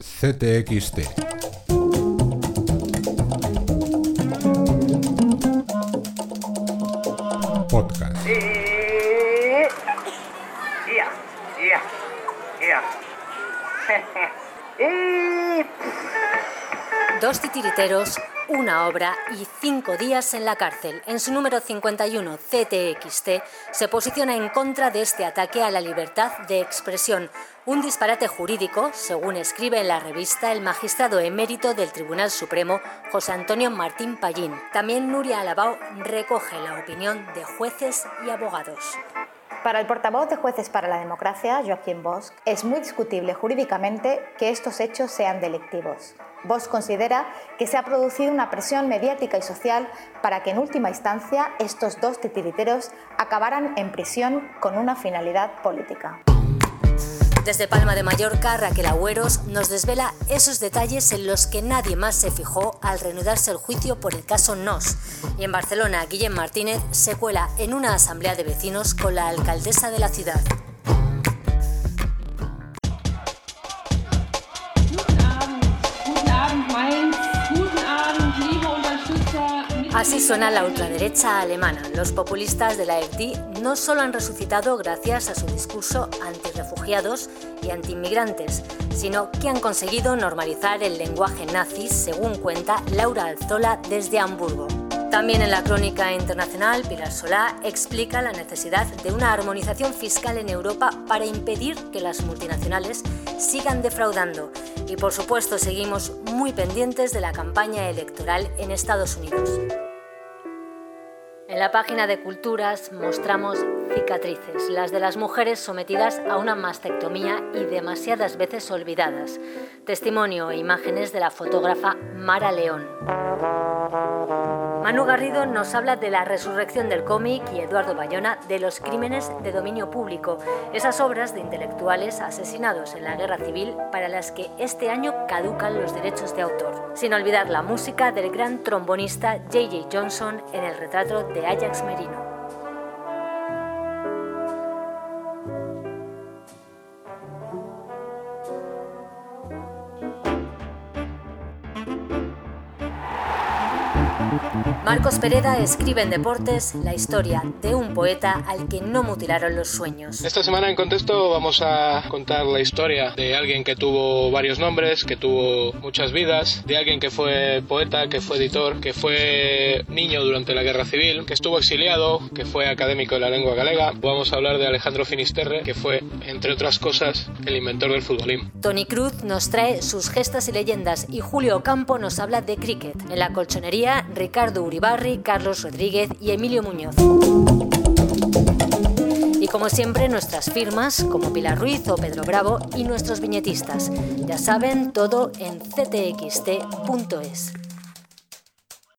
CTXT. Podcast. Dos titiriteros, una obra y cinco días en la cárcel. En su número 51, CTXT, se posiciona en contra de este ataque a la libertad de expresión, un disparate jurídico, según escribe en la revista el magistrado emérito del Tribunal Supremo, José Antonio Martín Pallín. También Nuria Alabao recoge la opinión de jueces y abogados. Para el portavoz de Jueces para la Democracia, Joaquín Bosch, es muy discutible jurídicamente que estos hechos sean delictivos. Bosch considera que se ha producido una presión mediática y social para que en última instancia estos dos titiriteros acabaran en prisión con una finalidad política. Desde Palma de Mallorca, Raquel Agüeros nos desvela esos detalles en los que nadie más se fijó al reanudarse el juicio por el caso NOS. Y en Barcelona, Guillem Martínez se cuela en una asamblea de vecinos con la alcaldesa de la ciudad. Guten Abend, guten Abend Mainz, Así suena la ultraderecha alemana. Los populistas de la AfD no solo han resucitado gracias a su discurso antirrefugiados y antiinmigrantes, sino que han conseguido normalizar el lenguaje nazi, según cuenta Laura Alzola desde Hamburgo. También en la crónica internacional, Pilar Solá explica la necesidad de una armonización fiscal en Europa para impedir que las multinacionales sigan defraudando. Y por supuesto seguimos muy pendientes de la campaña electoral en Estados Unidos. En la página de Culturas mostramos cicatrices, las de las mujeres sometidas a una mastectomía y demasiadas veces olvidadas. Testimonio e imágenes de la fotógrafa Mara León. Manu Garrido nos habla de la resurrección del cómic y Eduardo Bayona de los crímenes de dominio público, esas obras de intelectuales asesinados en la guerra civil para las que este año caducan los derechos de autor. Sin olvidar la música del gran trombonista J.J. Johnson en el retrato de Ajax Merino. Marcos Pereda escribe en Deportes la historia de un poeta al que no mutilaron los sueños. Esta semana en contexto vamos a contar la historia de alguien que tuvo varios nombres, que tuvo muchas vidas, de alguien que fue poeta, que fue editor, que fue niño durante la guerra civil, que estuvo exiliado, que fue académico de la lengua galega. Vamos a hablar de Alejandro Finisterre, que fue, entre otras cosas, el inventor del futbolín. Tony Cruz nos trae sus gestas y leyendas y Julio Ocampo nos habla de cricket. En la colchonería, Ricardo Uribarri, Carlos Rodríguez y Emilio Muñoz. Y como siempre, nuestras firmas, como Pilar Ruiz o Pedro Bravo, y nuestros viñetistas. Ya saben, todo en ctxt.es.